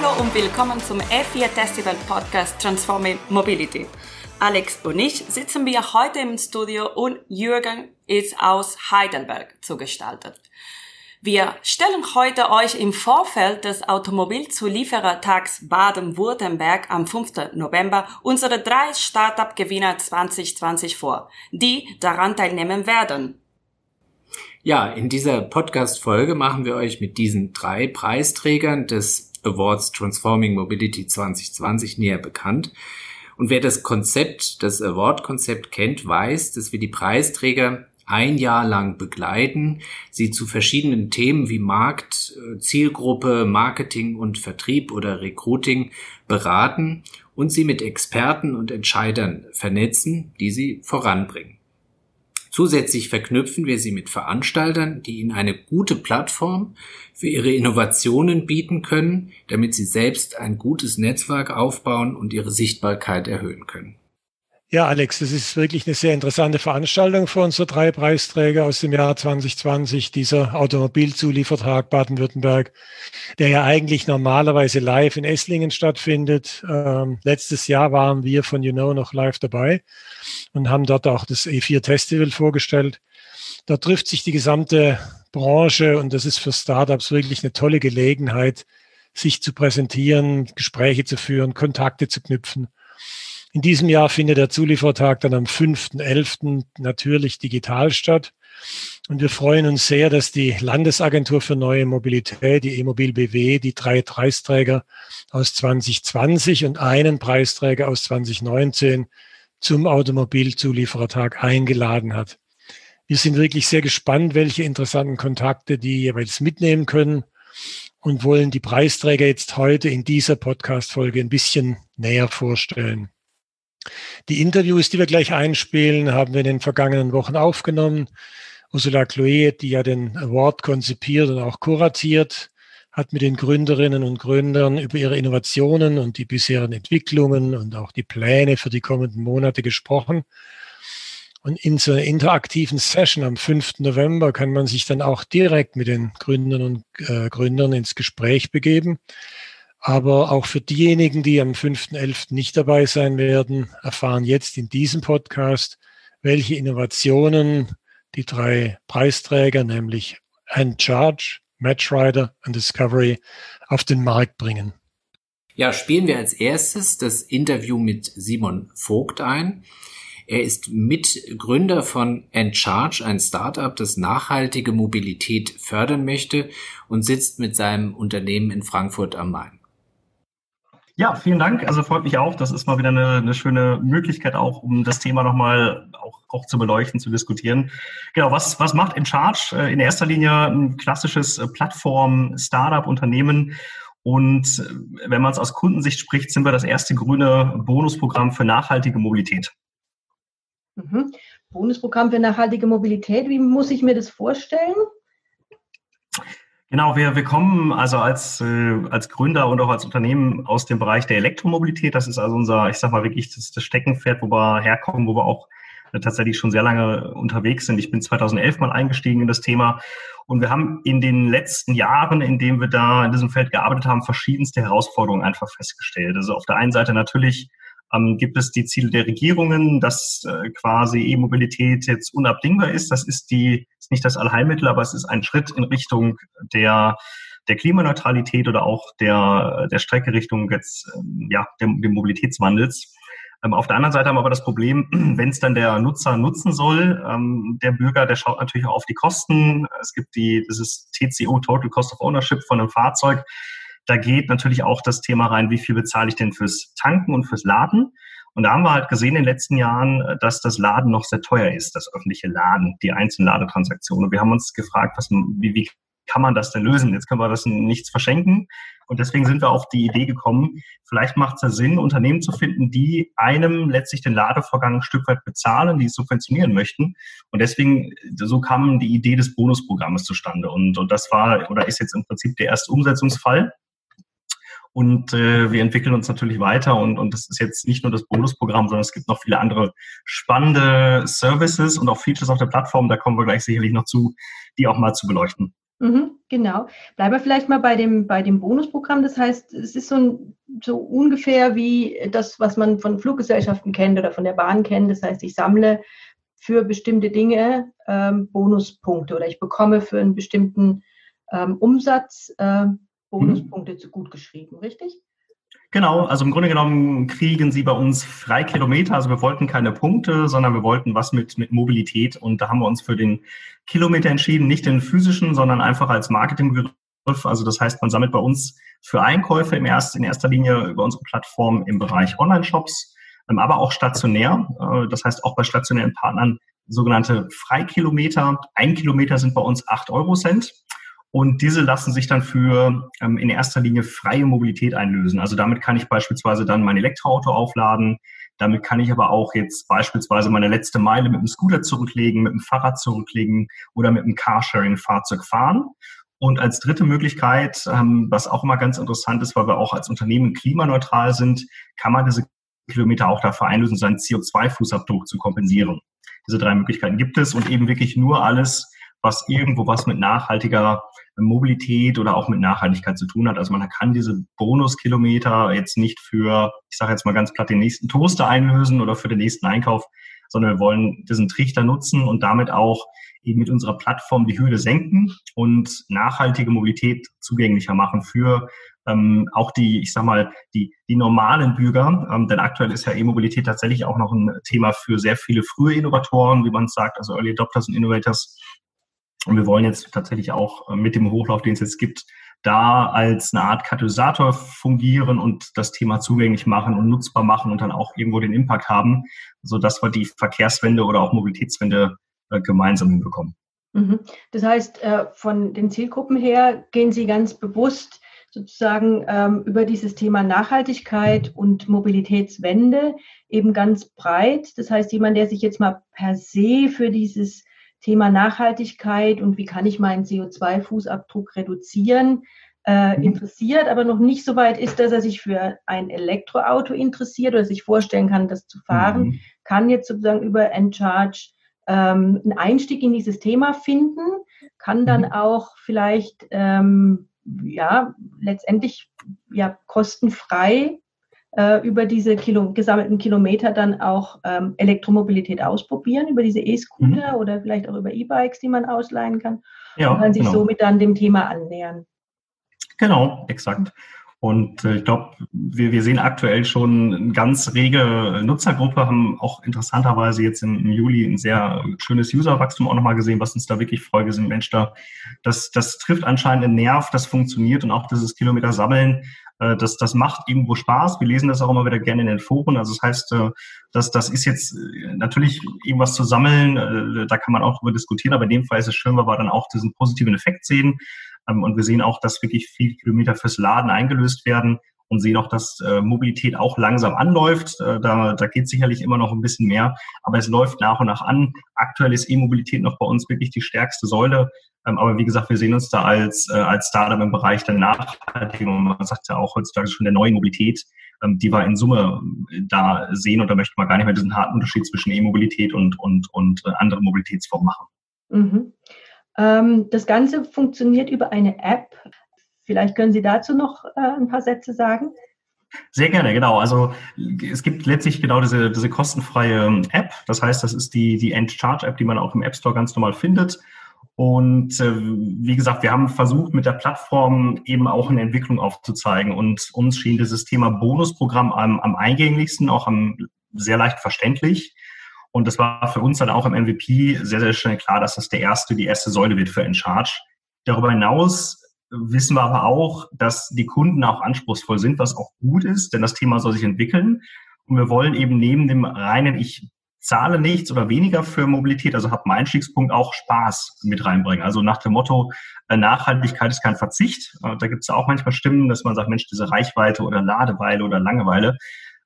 Hallo und willkommen zum F4 Festival Podcast Transforming Mobility. Alex und ich sitzen wir heute im Studio und Jürgen ist aus Heidelberg zugestaltet. Wir stellen heute euch im Vorfeld des Automobilzulieferertags Baden-Württemberg am 5. November unsere drei Startup-Gewinner 2020 vor, die daran teilnehmen werden. Ja, in dieser Podcast-Folge machen wir euch mit diesen drei Preisträgern des Awards Transforming Mobility 2020 näher bekannt. Und wer das Konzept, das Award-Konzept kennt, weiß, dass wir die Preisträger ein Jahr lang begleiten, sie zu verschiedenen Themen wie Markt, äh, Zielgruppe, Marketing und Vertrieb oder Recruiting beraten und sie mit Experten und Entscheidern vernetzen, die sie voranbringen. Zusätzlich verknüpfen wir sie mit Veranstaltern, die ihnen eine gute Plattform für ihre Innovationen bieten können, damit sie selbst ein gutes Netzwerk aufbauen und ihre Sichtbarkeit erhöhen können. Ja, Alex, das ist wirklich eine sehr interessante Veranstaltung für unsere drei Preisträger aus dem Jahr 2020, dieser Automobilzuliefertag Baden-Württemberg, der ja eigentlich normalerweise live in Esslingen stattfindet. Ähm, letztes Jahr waren wir von You Know noch live dabei und haben dort auch das E4 Festival vorgestellt. Da trifft sich die gesamte Branche und das ist für Startups wirklich eine tolle Gelegenheit, sich zu präsentieren, Gespräche zu führen, Kontakte zu knüpfen. In diesem Jahr findet der Zuliefertag dann am 5.11. natürlich digital statt. Und wir freuen uns sehr, dass die Landesagentur für neue Mobilität, die E-Mobil BW, die drei Preisträger aus 2020 und einen Preisträger aus 2019 zum Automobilzulieferertag eingeladen hat. Wir sind wirklich sehr gespannt, welche interessanten Kontakte die jeweils mitnehmen können und wollen die Preisträger jetzt heute in dieser Podcast-Folge ein bisschen näher vorstellen. Die Interviews, die wir gleich einspielen, haben wir in den vergangenen Wochen aufgenommen. Ursula Chloe, die ja den Award konzipiert und auch kuratiert, hat mit den Gründerinnen und Gründern über ihre Innovationen und die bisherigen Entwicklungen und auch die Pläne für die kommenden Monate gesprochen. Und in so einer interaktiven Session am 5. November kann man sich dann auch direkt mit den Gründern und äh, Gründern ins Gespräch begeben. Aber auch für diejenigen, die am 5.11. nicht dabei sein werden, erfahren jetzt in diesem Podcast, welche Innovationen die drei Preisträger, nämlich Charge, Matchrider und Discovery, auf den Markt bringen. Ja, spielen wir als erstes das Interview mit Simon Vogt ein. Er ist Mitgründer von Encharge, ein Startup, das nachhaltige Mobilität fördern möchte und sitzt mit seinem Unternehmen in Frankfurt am Main. Ja, vielen Dank. Also freut mich auch. Das ist mal wieder eine, eine schöne Möglichkeit auch, um das Thema nochmal auch, auch zu beleuchten, zu diskutieren. Genau, was, was macht InCharge? Äh, in erster Linie ein klassisches äh, Plattform-Startup-Unternehmen. Und äh, wenn man es aus Kundensicht spricht, sind wir das erste grüne Bonusprogramm für nachhaltige Mobilität. Mhm. Bonusprogramm für nachhaltige Mobilität, wie muss ich mir das vorstellen? Genau, wir, wir kommen also als, äh, als Gründer und auch als Unternehmen aus dem Bereich der Elektromobilität. Das ist also unser, ich sag mal wirklich das, das Steckenpferd, wo wir herkommen, wo wir auch äh, tatsächlich schon sehr lange unterwegs sind. Ich bin 2011 mal eingestiegen in das Thema und wir haben in den letzten Jahren, in denen wir da in diesem Feld gearbeitet haben, verschiedenste Herausforderungen einfach festgestellt. Also auf der einen Seite natürlich ähm, gibt es die Ziele der Regierungen, dass äh, quasi E-Mobilität jetzt unabdingbar ist. Das ist die, ist nicht das Allheilmittel, aber es ist ein Schritt in Richtung der der Klimaneutralität oder auch der, der Strecke Richtung jetzt, ähm, ja, dem, dem Mobilitätswandels. Ähm, auf der anderen Seite haben wir aber das Problem, wenn es dann der Nutzer nutzen soll, ähm, der Bürger, der schaut natürlich auch auf die Kosten. Es gibt die, das ist TCO, Total Cost of Ownership von einem Fahrzeug. Da geht natürlich auch das Thema rein, wie viel bezahle ich denn fürs Tanken und fürs Laden. Und da haben wir halt gesehen in den letzten Jahren, dass das Laden noch sehr teuer ist, das öffentliche Laden, die einzelnen Ladetransaktionen. Und wir haben uns gefragt, was, wie, wie kann man das denn lösen? Jetzt können wir das nichts verschenken. Und deswegen sind wir auf die Idee gekommen, vielleicht macht es ja Sinn, Unternehmen zu finden, die einem letztlich den Ladevorgang ein Stück weit bezahlen, die es subventionieren möchten. Und deswegen, so kam die Idee des Bonusprogrammes zustande. Und, und das war oder ist jetzt im Prinzip der erste Umsetzungsfall. Und äh, wir entwickeln uns natürlich weiter und, und das ist jetzt nicht nur das Bonusprogramm, sondern es gibt noch viele andere spannende Services und auch Features auf der Plattform. Da kommen wir gleich sicherlich noch zu, die auch mal zu beleuchten. Mhm, genau. Bleiben wir vielleicht mal bei dem, bei dem Bonusprogramm. Das heißt, es ist so, ein, so ungefähr wie das, was man von Fluggesellschaften kennt oder von der Bahn kennt. Das heißt, ich sammle für bestimmte Dinge ähm, Bonuspunkte oder ich bekomme für einen bestimmten ähm, Umsatz äh, Bonuspunkte mhm. zu gut geschrieben, richtig? Genau, also im Grunde genommen kriegen Sie bei uns frei Kilometer. Also wir wollten keine Punkte, sondern wir wollten was mit, mit Mobilität. Und da haben wir uns für den Kilometer entschieden, nicht den physischen, sondern einfach als Marketingbegriff. Also das heißt, man sammelt bei uns für Einkäufe im erst, in erster Linie über unsere Plattform im Bereich Online-Shops, ähm, aber auch stationär. Äh, das heißt auch bei stationären Partnern sogenannte Freikilometer. Ein Kilometer sind bei uns acht Euro Cent. Und diese lassen sich dann für ähm, in erster Linie freie Mobilität einlösen. Also damit kann ich beispielsweise dann mein Elektroauto aufladen. Damit kann ich aber auch jetzt beispielsweise meine letzte Meile mit dem Scooter zurücklegen, mit dem Fahrrad zurücklegen oder mit dem Carsharing-Fahrzeug fahren. Und als dritte Möglichkeit, ähm, was auch immer ganz interessant ist, weil wir auch als Unternehmen klimaneutral sind, kann man diese Kilometer auch dafür einlösen, seinen CO2-Fußabdruck zu kompensieren. Diese drei Möglichkeiten gibt es und eben wirklich nur alles, was irgendwo was mit nachhaltiger Mobilität oder auch mit Nachhaltigkeit zu tun hat. Also man kann diese Bonuskilometer jetzt nicht für, ich sage jetzt mal ganz platt, den nächsten Toaster einlösen oder für den nächsten Einkauf, sondern wir wollen diesen Trichter nutzen und damit auch eben mit unserer Plattform die Hürde senken und nachhaltige Mobilität zugänglicher machen für ähm, auch die, ich sag mal, die, die normalen Bürger. Ähm, denn aktuell ist ja E-Mobilität tatsächlich auch noch ein Thema für sehr viele frühe Innovatoren, wie man es sagt, also Early Adopters und Innovators. Und wir wollen jetzt tatsächlich auch äh, mit dem Hochlauf, den es jetzt gibt, da als eine Art Katalysator fungieren und das Thema zugänglich machen und nutzbar machen und dann auch irgendwo den Impact haben, so dass wir die Verkehrswende oder auch Mobilitätswende äh, gemeinsam hinbekommen. Mhm. Das heißt, äh, von den Zielgruppen her gehen Sie ganz bewusst sozusagen ähm, über dieses Thema Nachhaltigkeit und Mobilitätswende eben ganz breit. Das heißt, jemand, der sich jetzt mal per se für dieses Thema Nachhaltigkeit und wie kann ich meinen CO2-Fußabdruck reduzieren, äh, mhm. interessiert, aber noch nicht so weit ist, dass er sich für ein Elektroauto interessiert oder sich vorstellen kann, das zu fahren, mhm. kann jetzt sozusagen über Encharge ähm, einen Einstieg in dieses Thema finden, kann dann mhm. auch vielleicht ähm, ja letztendlich ja kostenfrei äh, über diese Kilo, gesammelten Kilometer dann auch ähm, Elektromobilität ausprobieren, über diese E-Scooter mhm. oder vielleicht auch über E-Bikes, die man ausleihen kann. Ja, und kann sich genau. somit dann dem Thema annähern. Genau, exakt. Und äh, ich glaube, wir, wir sehen aktuell schon eine ganz rege Nutzergruppe, haben auch interessanterweise jetzt im, im Juli ein sehr schönes Userwachstum auch nochmal gesehen, was uns da wirklich freut. Wir sind Mensch, da, das, das trifft anscheinend einen Nerv, das funktioniert und auch dieses Kilometer sammeln äh, das, das macht irgendwo Spaß. Wir lesen das auch immer wieder gerne in den Foren. Also das heißt, äh, das, das ist jetzt äh, natürlich irgendwas zu sammeln, da kann man auch darüber diskutieren, aber in dem Fall ist es schön, weil wir dann auch diesen positiven Effekt sehen. Ähm, und wir sehen auch, dass wirklich viele Kilometer fürs Laden eingelöst werden und sehen auch, dass Mobilität auch langsam anläuft. Da, da geht sicherlich immer noch ein bisschen mehr, aber es läuft nach und nach an. Aktuell ist E-Mobilität noch bei uns wirklich die stärkste Säule. Ähm, aber wie gesagt, wir sehen uns da als, äh, als Startup im Bereich der nachhaltigen und man sagt ja auch heutzutage schon der neuen Mobilität, ähm, die wir in Summe äh, da sehen und da möchte man gar nicht mehr diesen harten Unterschied zwischen E-Mobilität und, und, und äh, anderen Mobilitätsformen machen. Mhm. Ähm, das Ganze funktioniert über eine App. Vielleicht können Sie dazu noch äh, ein paar Sätze sagen. Sehr gerne, genau. Also es gibt letztlich genau diese, diese kostenfreie ähm, App. Das heißt, das ist die, die End-Charge-App, die man auch im App Store ganz normal findet. Und äh, wie gesagt, wir haben versucht, mit der Plattform eben auch eine Entwicklung aufzuzeigen. Und uns schien dieses Thema Bonusprogramm am, am eingänglichsten, auch am sehr leicht verständlich. Und das war für uns dann auch im MVP sehr, sehr schnell klar, dass das der erste, die erste Säule wird für Encharge. Darüber hinaus wissen wir aber auch, dass die Kunden auch anspruchsvoll sind, was auch gut ist, denn das Thema soll sich entwickeln. Und wir wollen eben neben dem reinen, ich zahle nichts oder weniger für Mobilität, also habe meinen Einstiegspunkt auch Spaß mit reinbringen. Also nach dem Motto, äh, Nachhaltigkeit ist kein Verzicht. Äh, da gibt es auch manchmal Stimmen, dass man sagt, Mensch, diese Reichweite oder Ladeweile oder Langeweile.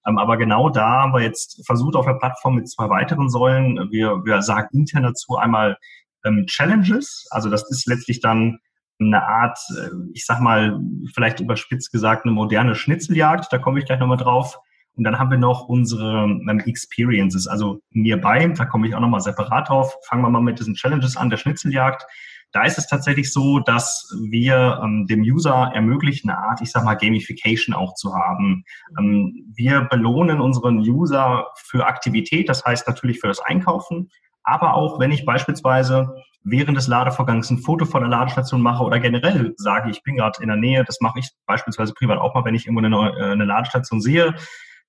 Ähm, aber genau da haben wir jetzt versucht auf der Plattform mit zwei weiteren Säulen. Wir, wir sagen intern dazu einmal ähm, Challenges. Also das ist letztlich dann eine Art, äh, ich sag mal, vielleicht überspitzt gesagt, eine moderne Schnitzeljagd. Da komme ich gleich nochmal drauf. Und dann haben wir noch unsere ähm, Experiences, also Nearby, da komme ich auch nochmal separat drauf. Fangen wir mal mit diesen Challenges an, der Schnitzeljagd. Da ist es tatsächlich so, dass wir ähm, dem User ermöglichen, eine Art, ich sag mal, Gamification auch zu haben. Ähm, wir belohnen unseren User für Aktivität, das heißt natürlich für das Einkaufen, aber auch wenn ich beispielsweise während des Ladevorgangs ein Foto von der Ladestation mache oder generell sage, ich bin gerade in der Nähe, das mache ich beispielsweise privat auch mal, wenn ich irgendwo eine, äh, eine Ladestation sehe,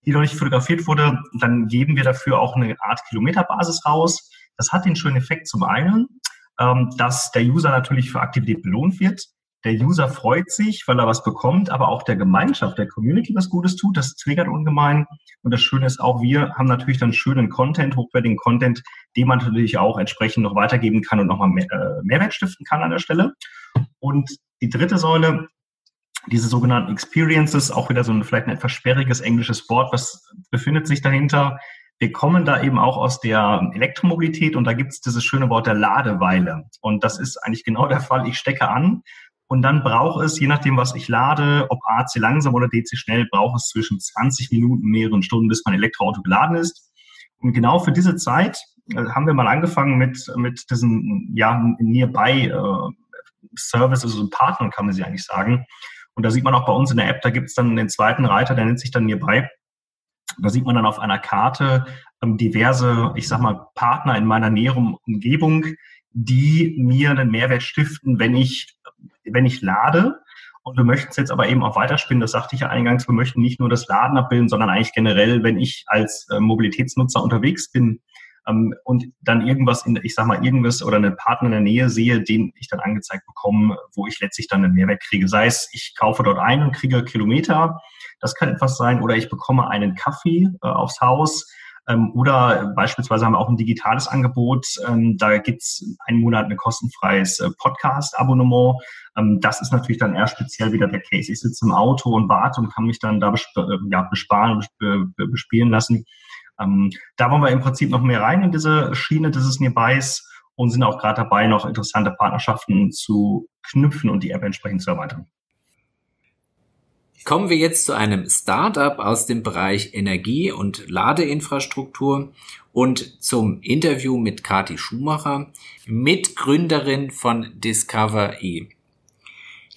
die noch nicht fotografiert wurde, dann geben wir dafür auch eine Art Kilometerbasis raus. Das hat den schönen Effekt zum einen, ähm, dass der User natürlich für Aktivität belohnt wird. Der User freut sich, weil er was bekommt, aber auch der Gemeinschaft, der Community was Gutes tut. Das triggert ungemein. Und das Schöne ist auch, wir haben natürlich dann schönen Content, hochwertigen Content, den man natürlich auch entsprechend noch weitergeben kann und nochmal mehr, äh, Mehrwert stiften kann an der Stelle. Und die dritte Säule, diese sogenannten Experiences, auch wieder so ein vielleicht ein etwas sperriges englisches Wort, was befindet sich dahinter? Wir kommen da eben auch aus der Elektromobilität und da gibt es dieses schöne Wort der Ladeweile. Und das ist eigentlich genau der Fall. Ich stecke an und dann braucht es, je nachdem, was ich lade, ob AC langsam oder DC schnell, braucht es zwischen 20 Minuten, mehreren Stunden, bis mein Elektroauto geladen ist. Und genau für diese Zeit äh, haben wir mal angefangen mit, mit diesen ja, Nearby äh, also Partnern kann man sie eigentlich sagen. Und da sieht man auch bei uns in der App, da gibt es dann den zweiten Reiter, der nennt sich dann Nearby. Da sieht man dann auf einer Karte ähm, diverse, ich sag mal, Partner in meiner näheren Umgebung, die mir einen Mehrwert stiften, wenn ich, wenn ich lade. Und wir möchten es jetzt aber eben auch weiterspinnen, das sagte ich ja eingangs, wir möchten nicht nur das Laden abbilden, sondern eigentlich generell, wenn ich als äh, Mobilitätsnutzer unterwegs bin, ähm, und dann irgendwas in, ich sag mal, irgendwas oder einen Partner in der Nähe sehe, den ich dann angezeigt bekomme, wo ich letztlich dann einen Mehrwert kriege. Sei es, ich kaufe dort ein und kriege Kilometer, das kann etwas sein, oder ich bekomme einen Kaffee äh, aufs Haus. Ähm, oder beispielsweise haben wir auch ein digitales Angebot. Ähm, da gibt's einen Monat ein kostenfreies äh, Podcast-Abonnement. Ähm, das ist natürlich dann eher speziell wieder der Case. Ich sitze im Auto und warte und kann mich dann da äh, besparen und bespielen lassen. Ähm, da wollen wir im Prinzip noch mehr rein in diese Schiene dieses Nearbys und sind auch gerade dabei, noch interessante Partnerschaften zu knüpfen und die App entsprechend zu erweitern. Kommen wir jetzt zu einem Startup aus dem Bereich Energie- und Ladeinfrastruktur und zum Interview mit Kati Schumacher, Mitgründerin von Discover E.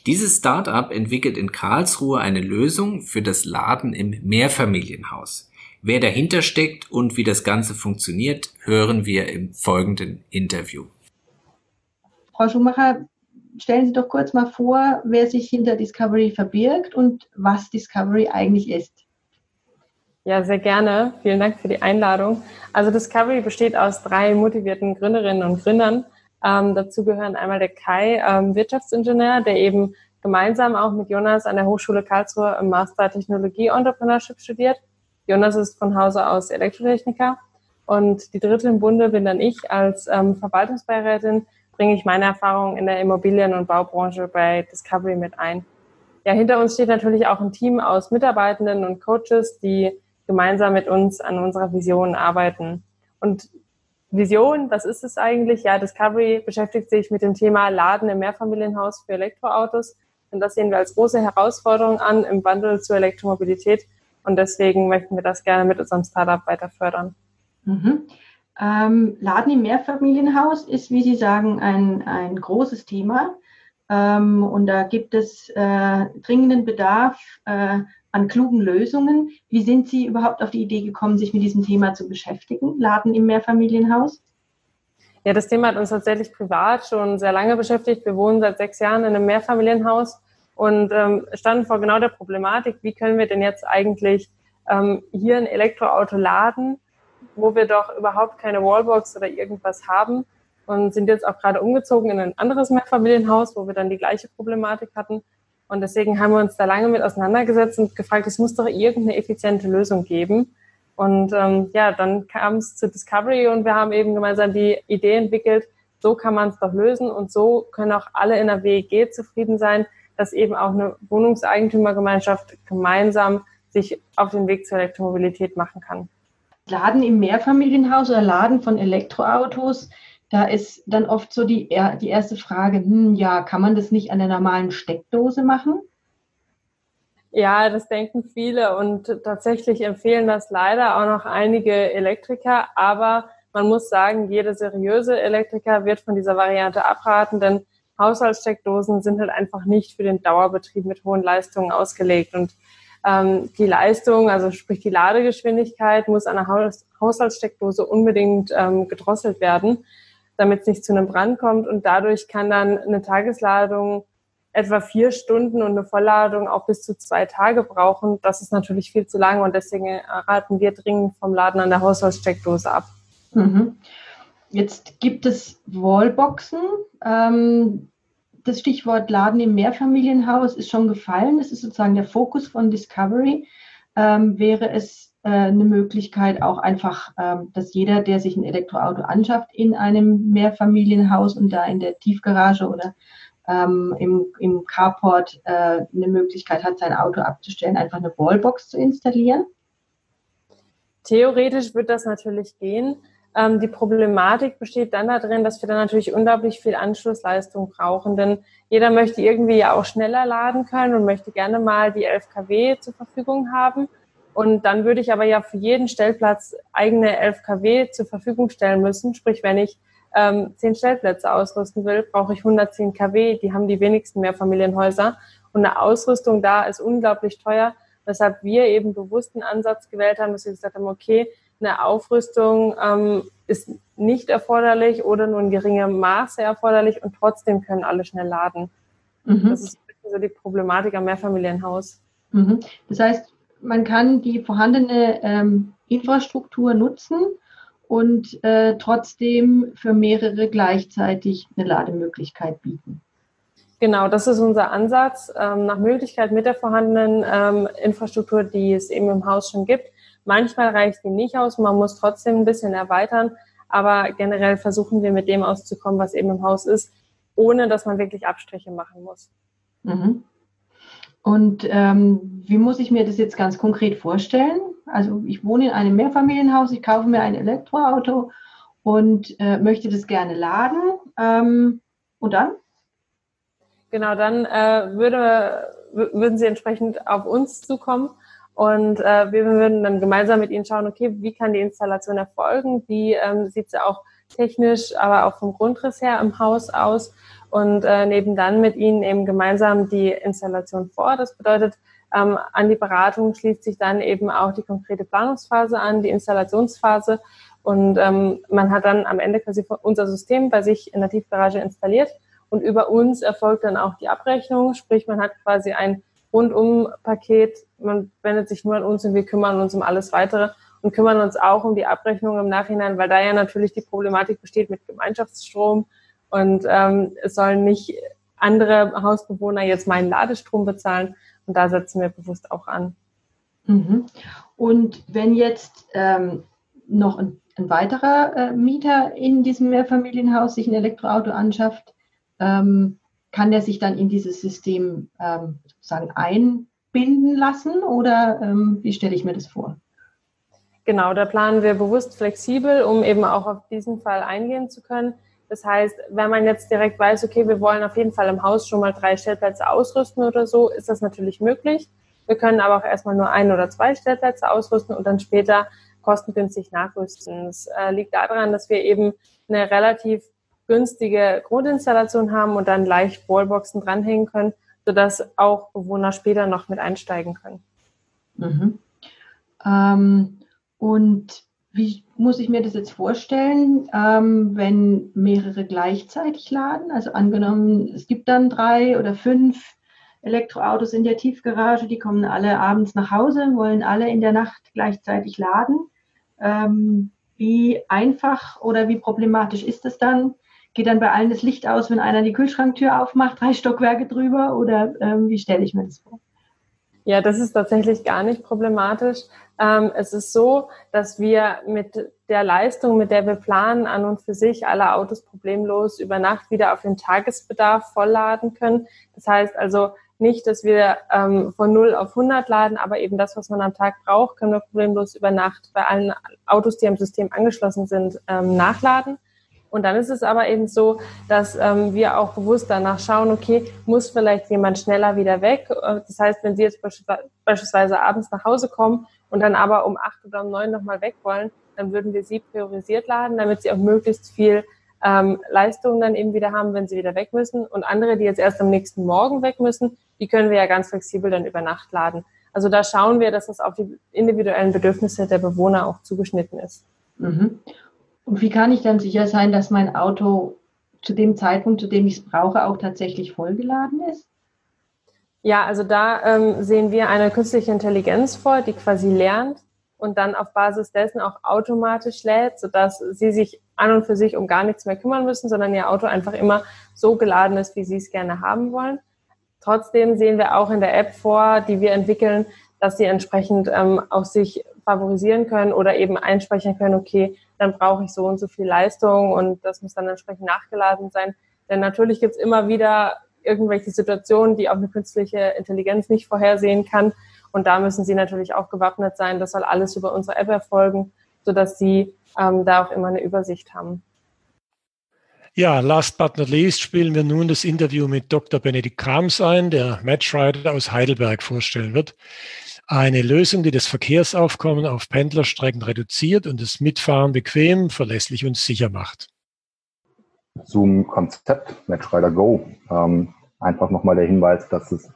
Dieses Startup entwickelt in Karlsruhe eine Lösung für das Laden im Mehrfamilienhaus. Wer dahinter steckt und wie das Ganze funktioniert, hören wir im folgenden Interview. Frau Schumacher, stellen Sie doch kurz mal vor, wer sich hinter Discovery verbirgt und was Discovery eigentlich ist. Ja, sehr gerne. Vielen Dank für die Einladung. Also Discovery besteht aus drei motivierten Gründerinnen und Gründern. Ähm, dazu gehören einmal der Kai, ähm, Wirtschaftsingenieur, der eben gemeinsam auch mit Jonas an der Hochschule Karlsruhe im Master Technologie Entrepreneurship studiert Jonas ist von Hause aus Elektrotechniker und die dritte im Bunde bin dann ich. Als ähm, Verwaltungsbeirätin bringe ich meine Erfahrungen in der Immobilien- und Baubranche bei Discovery mit ein. Ja, hinter uns steht natürlich auch ein Team aus Mitarbeitenden und Coaches, die gemeinsam mit uns an unserer Vision arbeiten. Und Vision, was ist es eigentlich? Ja, Discovery beschäftigt sich mit dem Thema Laden im Mehrfamilienhaus für Elektroautos. Und das sehen wir als große Herausforderung an im Wandel zur Elektromobilität und deswegen möchten wir das gerne mit unserem Startup weiter fördern. Mhm. Ähm, Laden im Mehrfamilienhaus ist, wie Sie sagen, ein, ein großes Thema. Ähm, und da gibt es äh, dringenden Bedarf äh, an klugen Lösungen. Wie sind Sie überhaupt auf die Idee gekommen, sich mit diesem Thema zu beschäftigen? Laden im Mehrfamilienhaus? Ja, das Thema hat uns tatsächlich privat schon sehr lange beschäftigt. Wir wohnen seit sechs Jahren in einem Mehrfamilienhaus und ähm, standen vor genau der Problematik, wie können wir denn jetzt eigentlich ähm, hier ein Elektroauto laden, wo wir doch überhaupt keine Wallbox oder irgendwas haben und sind jetzt auch gerade umgezogen in ein anderes Mehrfamilienhaus, wo wir dann die gleiche Problematik hatten. Und deswegen haben wir uns da lange mit auseinandergesetzt und gefragt, es muss doch irgendeine effiziente Lösung geben. Und ähm, ja, dann kam es zu Discovery und wir haben eben gemeinsam die Idee entwickelt, so kann man es doch lösen und so können auch alle in der WEG zufrieden sein, dass eben auch eine Wohnungseigentümergemeinschaft gemeinsam sich auf den Weg zur Elektromobilität machen kann. Laden im Mehrfamilienhaus oder Laden von Elektroautos, da ist dann oft so die, die erste Frage, hm, ja, kann man das nicht an der normalen Steckdose machen? Ja, das denken viele und tatsächlich empfehlen das leider auch noch einige Elektriker, aber man muss sagen, jeder seriöse Elektriker wird von dieser Variante abraten, denn Haushaltssteckdosen sind halt einfach nicht für den Dauerbetrieb mit hohen Leistungen ausgelegt. Und ähm, die Leistung, also sprich die Ladegeschwindigkeit, muss an einer Haus Haushaltssteckdose unbedingt ähm, gedrosselt werden, damit es nicht zu einem Brand kommt. Und dadurch kann dann eine Tagesladung etwa vier Stunden und eine Vollladung auch bis zu zwei Tage brauchen. Das ist natürlich viel zu lang und deswegen raten wir dringend vom Laden an der Haushaltssteckdose ab. Mhm. Jetzt gibt es Wallboxen. Ähm, das Stichwort Laden im Mehrfamilienhaus ist schon gefallen. Das ist sozusagen der Fokus von Discovery. Ähm, wäre es äh, eine Möglichkeit auch einfach, ähm, dass jeder, der sich ein Elektroauto anschafft, in einem Mehrfamilienhaus und da in der Tiefgarage oder ähm, im, im Carport äh, eine Möglichkeit hat, sein Auto abzustellen, einfach eine Wallbox zu installieren? Theoretisch wird das natürlich gehen. Ähm, die Problematik besteht dann darin, dass wir dann natürlich unglaublich viel Anschlussleistung brauchen, denn jeder möchte irgendwie ja auch schneller laden können und möchte gerne mal die 11 kW zur Verfügung haben. Und dann würde ich aber ja für jeden Stellplatz eigene 11 kW zur Verfügung stellen müssen. Sprich, wenn ich ähm, 10 Stellplätze ausrüsten will, brauche ich 110 kW. Die haben die wenigsten Mehrfamilienhäuser. Und eine Ausrüstung da ist unglaublich teuer, weshalb wir eben bewusst einen Ansatz gewählt haben, dass wir gesagt haben, okay, eine Aufrüstung ähm, ist nicht erforderlich oder nur in geringem Maße erforderlich und trotzdem können alle schnell laden. Mhm. Das ist so die Problematik am Mehrfamilienhaus. Mhm. Das heißt, man kann die vorhandene ähm, Infrastruktur nutzen und äh, trotzdem für mehrere gleichzeitig eine Lademöglichkeit bieten. Genau, das ist unser Ansatz. Ähm, nach Möglichkeit mit der vorhandenen ähm, Infrastruktur, die es eben im Haus schon gibt. Manchmal reicht die nicht aus, man muss trotzdem ein bisschen erweitern, aber generell versuchen wir mit dem auszukommen, was eben im Haus ist, ohne dass man wirklich Abstriche machen muss. Mhm. Und ähm, wie muss ich mir das jetzt ganz konkret vorstellen? Also ich wohne in einem Mehrfamilienhaus, ich kaufe mir ein Elektroauto und äh, möchte das gerne laden. Ähm, und dann? Genau, dann äh, würde, würden Sie entsprechend auf uns zukommen und äh, wir würden dann gemeinsam mit Ihnen schauen, okay, wie kann die Installation erfolgen? Wie ähm, sieht sie auch technisch, aber auch vom Grundriss her im Haus aus? und äh, nehmen dann mit ihnen eben gemeinsam die Installation vor. Das bedeutet, ähm, an die Beratung schließt sich dann eben auch die konkrete Planungsphase an, die Installationsphase und ähm, man hat dann am Ende quasi unser System bei sich in der Tiefgarage installiert und über uns erfolgt dann auch die Abrechnung, sprich man hat quasi ein Rundum-Paket, man wendet sich nur an uns und wir kümmern uns um alles weitere und kümmern uns auch um die Abrechnung im Nachhinein, weil da ja natürlich die Problematik besteht mit Gemeinschaftsstrom, und ähm, es sollen nicht andere Hausbewohner jetzt meinen Ladestrom bezahlen. Und da setzen wir bewusst auch an. Mhm. Und wenn jetzt ähm, noch ein, ein weiterer äh, Mieter in diesem Mehrfamilienhaus sich ein Elektroauto anschafft, ähm, kann der sich dann in dieses System ähm, sozusagen einbinden lassen oder ähm, wie stelle ich mir das vor? Genau, da planen wir bewusst flexibel, um eben auch auf diesen Fall eingehen zu können. Das heißt, wenn man jetzt direkt weiß, okay, wir wollen auf jeden Fall im Haus schon mal drei Stellplätze ausrüsten oder so, ist das natürlich möglich. Wir können aber auch erstmal nur ein oder zwei Stellplätze ausrüsten und dann später kostengünstig nachrüsten. Das äh, liegt daran, dass wir eben eine relativ günstige Grundinstallation haben und dann leicht Wallboxen dranhängen können, sodass auch Bewohner später noch mit einsteigen können. Mhm. Ähm, und wie muss ich mir das jetzt vorstellen, ähm, wenn mehrere gleichzeitig laden? Also angenommen, es gibt dann drei oder fünf Elektroautos in der Tiefgarage, die kommen alle abends nach Hause, wollen alle in der Nacht gleichzeitig laden. Ähm, wie einfach oder wie problematisch ist es dann? Geht dann bei allen das Licht aus, wenn einer die Kühlschranktür aufmacht, drei Stockwerke drüber? Oder ähm, wie stelle ich mir das vor? Ja, das ist tatsächlich gar nicht problematisch. Ähm, es ist so, dass wir mit der Leistung, mit der wir planen, an und für sich alle Autos problemlos über Nacht wieder auf den Tagesbedarf vollladen können. Das heißt also nicht, dass wir ähm, von 0 auf 100 laden, aber eben das, was man am Tag braucht, können wir problemlos über Nacht bei allen Autos, die am System angeschlossen sind, ähm, nachladen. Und dann ist es aber eben so, dass ähm, wir auch bewusst danach schauen, okay, muss vielleicht jemand schneller wieder weg? Äh, das heißt, wenn Sie jetzt beispielsweise abends nach Hause kommen und dann aber um acht oder um neun nochmal weg wollen, dann würden wir Sie priorisiert laden, damit Sie auch möglichst viel ähm, Leistungen dann eben wieder haben, wenn sie wieder weg müssen. Und andere, die jetzt erst am nächsten Morgen weg müssen, die können wir ja ganz flexibel dann über Nacht laden. Also da schauen wir, dass es auf die individuellen Bedürfnisse der Bewohner auch zugeschnitten ist. Mhm. Und wie kann ich dann sicher sein, dass mein Auto zu dem Zeitpunkt, zu dem ich es brauche, auch tatsächlich vollgeladen ist? Ja, also da ähm, sehen wir eine künstliche Intelligenz vor, die quasi lernt und dann auf Basis dessen auch automatisch lädt, sodass sie sich an und für sich um gar nichts mehr kümmern müssen, sondern ihr Auto einfach immer so geladen ist, wie sie es gerne haben wollen. Trotzdem sehen wir auch in der App vor, die wir entwickeln, dass sie entsprechend ähm, auch sich favorisieren können oder eben einspeichern können, okay, dann brauche ich so und so viel Leistung und das muss dann entsprechend nachgeladen sein. Denn natürlich gibt es immer wieder irgendwelche Situationen, die auch eine künstliche Intelligenz nicht vorhersehen kann. Und da müssen sie natürlich auch gewappnet sein. Das soll alles über unsere App erfolgen, sodass sie ähm, da auch immer eine Übersicht haben. Ja, last but not least spielen wir nun das Interview mit Dr. Benedikt Krams ein, der Matchrider aus Heidelberg vorstellen wird. Eine Lösung, die das Verkehrsaufkommen auf Pendlerstrecken reduziert und das Mitfahren bequem, verlässlich und sicher macht. Zum Konzept Matchrider Go. Ähm, einfach nochmal der Hinweis, dass es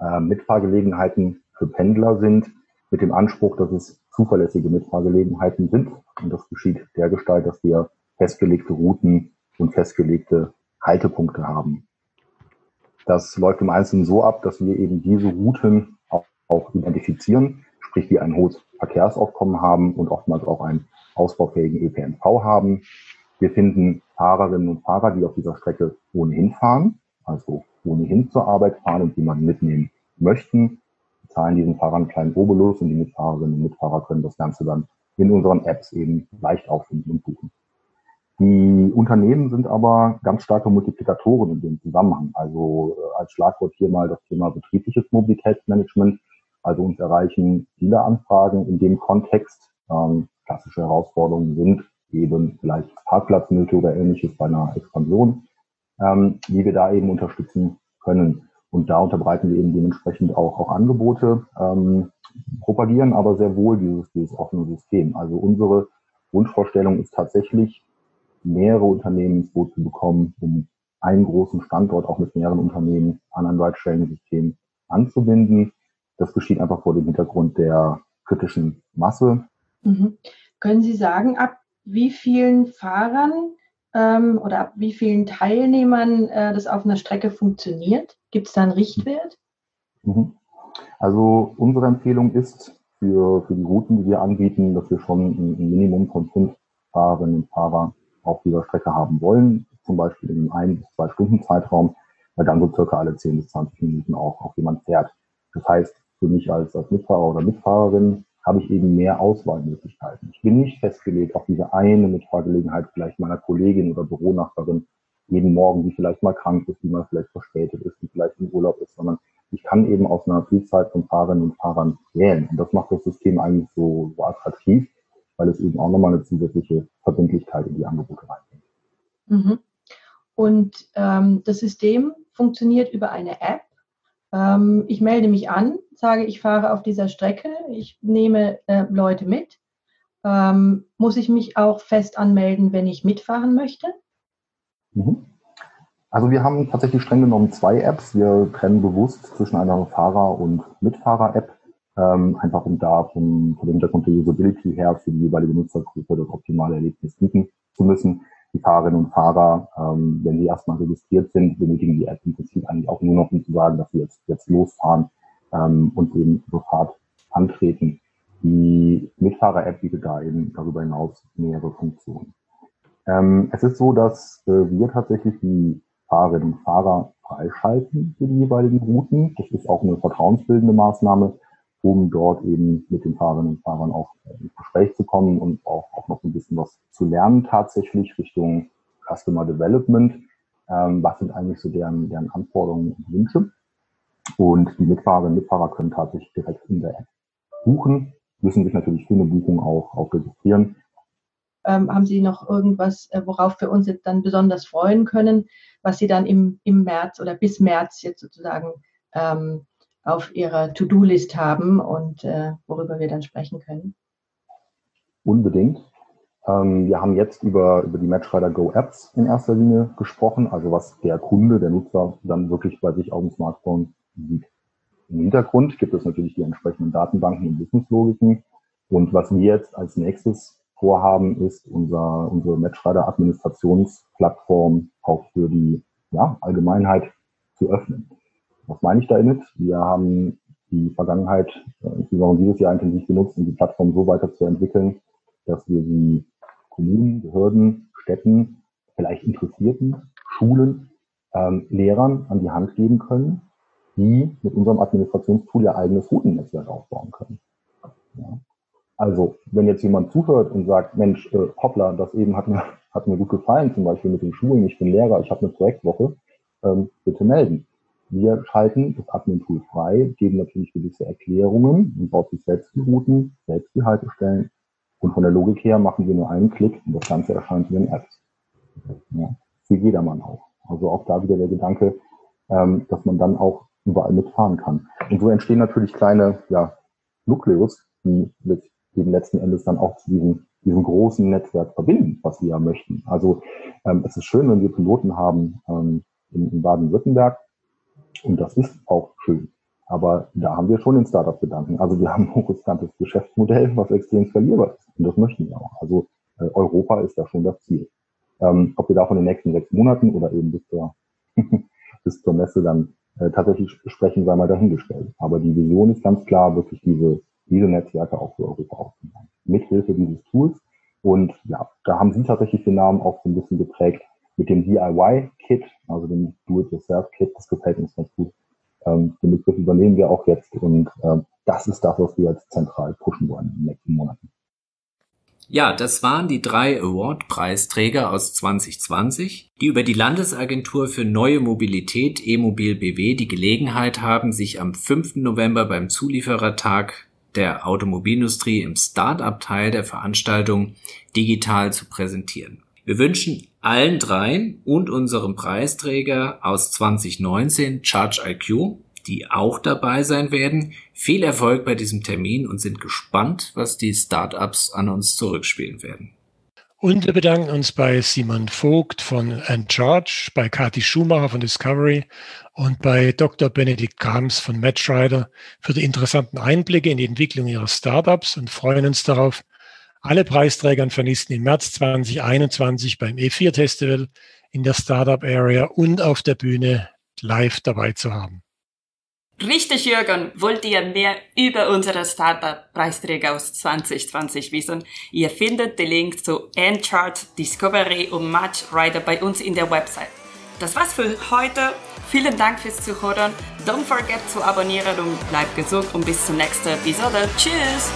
äh, Mitfahrgelegenheiten für Pendler sind, mit dem Anspruch, dass es zuverlässige Mitfahrgelegenheiten sind. Und das geschieht dergestalt, dass wir festgelegte Routen und festgelegte Haltepunkte haben. Das läuft im Einzelnen so ab, dass wir eben diese Routen auch, identifizieren, sprich die ein hohes Verkehrsaufkommen haben und oftmals auch einen ausbaufähigen ÖPNV haben. Wir finden Fahrerinnen und Fahrer, die auf dieser Strecke ohnehin fahren, also ohnehin zur Arbeit fahren und die man mitnehmen möchten. Wir zahlen diesen Fahrern einen kleinen Obolus und die Mitfahrerinnen und Mitfahrer können das Ganze dann in unseren Apps eben leicht auffinden und buchen. Die Unternehmen sind aber ganz starke Multiplikatoren in dem Zusammenhang. Also äh, als Schlagwort hier mal das Thema betriebliches Mobilitätsmanagement. Also uns erreichen viele Anfragen in dem Kontext. Ähm, klassische Herausforderungen sind eben vielleicht Parkplatznöte oder ähnliches bei einer Expansion, ähm, wie wir da eben unterstützen können. Und da unterbreiten wir eben dementsprechend auch, auch Angebote, ähm, propagieren aber sehr wohl dieses, dieses offene System. Also unsere Wunschvorstellung ist tatsächlich, mehrere Unternehmen ins Boot zu bekommen, um einen großen Standort auch mit mehreren Unternehmen an ein Ride-Sharing-System anzubinden. Das geschieht einfach vor dem Hintergrund der kritischen Masse. Mhm. Können Sie sagen, ab wie vielen Fahrern ähm, oder ab wie vielen Teilnehmern äh, das auf einer Strecke funktioniert? Gibt es da einen Richtwert? Mhm. Also unsere Empfehlung ist für, für die Routen, die wir anbieten, dass wir schon ein, Minimum von fünf Fahrerinnen und Fahrer auf dieser Strecke haben wollen, zum Beispiel in einem ein bis zwei Stunden Zeitraum, weil dann so circa alle 10 bis 20 Minuten auch, auch jemand fährt. Das heißt, für mich als, als Mitfahrer oder Mitfahrerin habe ich eben mehr Auswahlmöglichkeiten. Ich bin nicht festgelegt auf diese eine Mitfahrgelegenheit vielleicht meiner Kollegin oder Büronachbarin jeden Morgen, die vielleicht mal krank ist, die mal vielleicht verspätet ist, die vielleicht im Urlaub ist, sondern ich kann eben aus einer Vielzahl von Fahrerinnen und Fahrern wählen. Und das macht das System eigentlich so, so attraktiv, weil es eben auch nochmal eine zusätzliche Verbindlichkeit in die Angebote reinbringt. Mhm. Und ähm, das System funktioniert über eine App. Ähm, ich melde mich an, sage, ich fahre auf dieser Strecke, ich nehme äh, Leute mit. Ähm, muss ich mich auch fest anmelden, wenn ich mitfahren möchte? Mhm. Also wir haben tatsächlich streng genommen zwei Apps. Wir trennen bewusst zwischen einer Fahrer- und Mitfahrer-App ähm, einfach um da vom, von dem Hintergrund der Usability her für die jeweilige Nutzergruppe das optimale Erlebnis bieten zu müssen. Die Fahrerinnen und Fahrer, ähm, wenn sie erstmal registriert sind, benötigen die App im Prinzip eigentlich auch nur noch, um zu sagen, dass sie jetzt, jetzt losfahren ähm, und eben sofort antreten. Die Mitfahrer-App bietet da eben darüber hinaus mehrere Funktionen. Ähm, es ist so, dass äh, wir tatsächlich die Fahrerinnen und Fahrer freischalten für die jeweiligen Routen. Das ist auch eine vertrauensbildende Maßnahme, um dort eben mit den Fahrerinnen und Fahrern auch ins Gespräch zu kommen und auch, auch noch ein bisschen was zu lernen tatsächlich Richtung Customer Development. Ähm, was sind eigentlich so deren, deren Anforderungen und Wünsche? Und die Mitfahrerinnen und Mitfahrer können tatsächlich direkt in der App buchen, müssen sich natürlich für eine Buchung auch, auch registrieren. Ähm, haben Sie noch irgendwas, äh, worauf wir uns jetzt dann besonders freuen können, was Sie dann im, im März oder bis März jetzt sozusagen ähm, auf ihrer To-Do-List haben und äh, worüber wir dann sprechen können? Unbedingt. Ähm, wir haben jetzt über, über die Matchrider Go Apps in erster Linie gesprochen, also was der Kunde, der Nutzer dann wirklich bei sich auf dem Smartphone sieht. Im Hintergrund gibt es natürlich die entsprechenden Datenbanken und Businesslogiken. Und was wir jetzt als nächstes vorhaben, ist unser, unsere Matchrider Administrationsplattform auch für die ja, Allgemeinheit zu öffnen. Was meine ich damit? Wir haben die Vergangenheit, äh, insbesondere dieses Jahr intensiv genutzt, um die Plattform so weiterzuentwickeln, dass wir sie Kommunen, Behörden, Städten, vielleicht Interessierten, Schulen, ähm, Lehrern an die Hand geben können, die mit unserem Administrationstool ihr eigenes Routennetzwerk aufbauen können. Ja. Also, wenn jetzt jemand zuhört und sagt, Mensch, äh, hoppla, das eben hat mir, hat mir gut gefallen, zum Beispiel mit den Schulen, ich bin Lehrer, ich habe eine Projektwoche, ähm, bitte melden. Wir schalten das Admin-Tool frei, geben natürlich gewisse Erklärungen und baut sich selbst die Routen, selbst die Haltestellen. Und von der Logik her machen wir nur einen Klick und das Ganze erscheint in den Apps. Ja, für jedermann auch. Also auch da wieder der Gedanke, ähm, dass man dann auch überall mitfahren kann. Und so entstehen natürlich kleine ja, Nukleus, die mit dem letzten Endes dann auch zu diesem, diesem großen Netzwerk verbinden, was wir ja möchten. Also ähm, es ist schön, wenn wir Piloten haben ähm, in, in Baden-Württemberg und das ist auch schön. Aber da haben wir schon den Startup-Gedanken. Also wir haben ein hochriskantes Geschäftsmodell, was extrem skalierbar ist. Und das möchten wir auch. Also äh, Europa ist da schon das Ziel. Ähm, ob wir davon in den nächsten sechs Monaten oder eben bis zur, bis zur Messe dann äh, tatsächlich sprechen, sei mal dahingestellt. Aber die Vision ist ganz klar, wirklich diese, diese Netzwerke auch für Europa aufzubauen. Mithilfe dieses Tools. Und ja, da haben Sie tatsächlich den Namen auch so ein bisschen geprägt mit dem DIY-Kit, also dem Do-it-yourself-Kit. Das gefällt uns ganz gut. Ähm, den Begriff übernehmen wir auch jetzt und äh, das ist das, was wir jetzt zentral pushen wollen in den nächsten Monaten. Ja, das waren die drei Award-Preisträger aus 2020, die über die Landesagentur für neue Mobilität E-Mobil BW die Gelegenheit haben, sich am 5. November beim Zulieferertag der Automobilindustrie im Start-up-Teil der Veranstaltung digital zu präsentieren. Wir wünschen allen dreien und unserem Preisträger aus 2019 Charge IQ die auch dabei sein werden. Viel Erfolg bei diesem Termin und sind gespannt, was die Startups an uns zurückspielen werden. Und wir bedanken uns bei Simon Vogt von Encharge, bei Kati Schumacher von Discovery und bei Dr. Benedikt Krams von Matchrider für die interessanten Einblicke in die Entwicklung ihrer Startups und freuen uns darauf, alle Preisträger und im März 2021 beim E4 Festival in der Startup Area und auf der Bühne live dabei zu haben. Richtig, Jürgen. Wollt ihr mehr über unsere Startup-Preisträger aus 2020 wissen? Ihr findet den Link zu Enchart, Discovery und Match Rider bei uns in der Website. Das war's für heute. Vielen Dank fürs Zuhören. Don't forget zu abonnieren und bleibt gesund und bis zur nächsten Episode. Tschüss!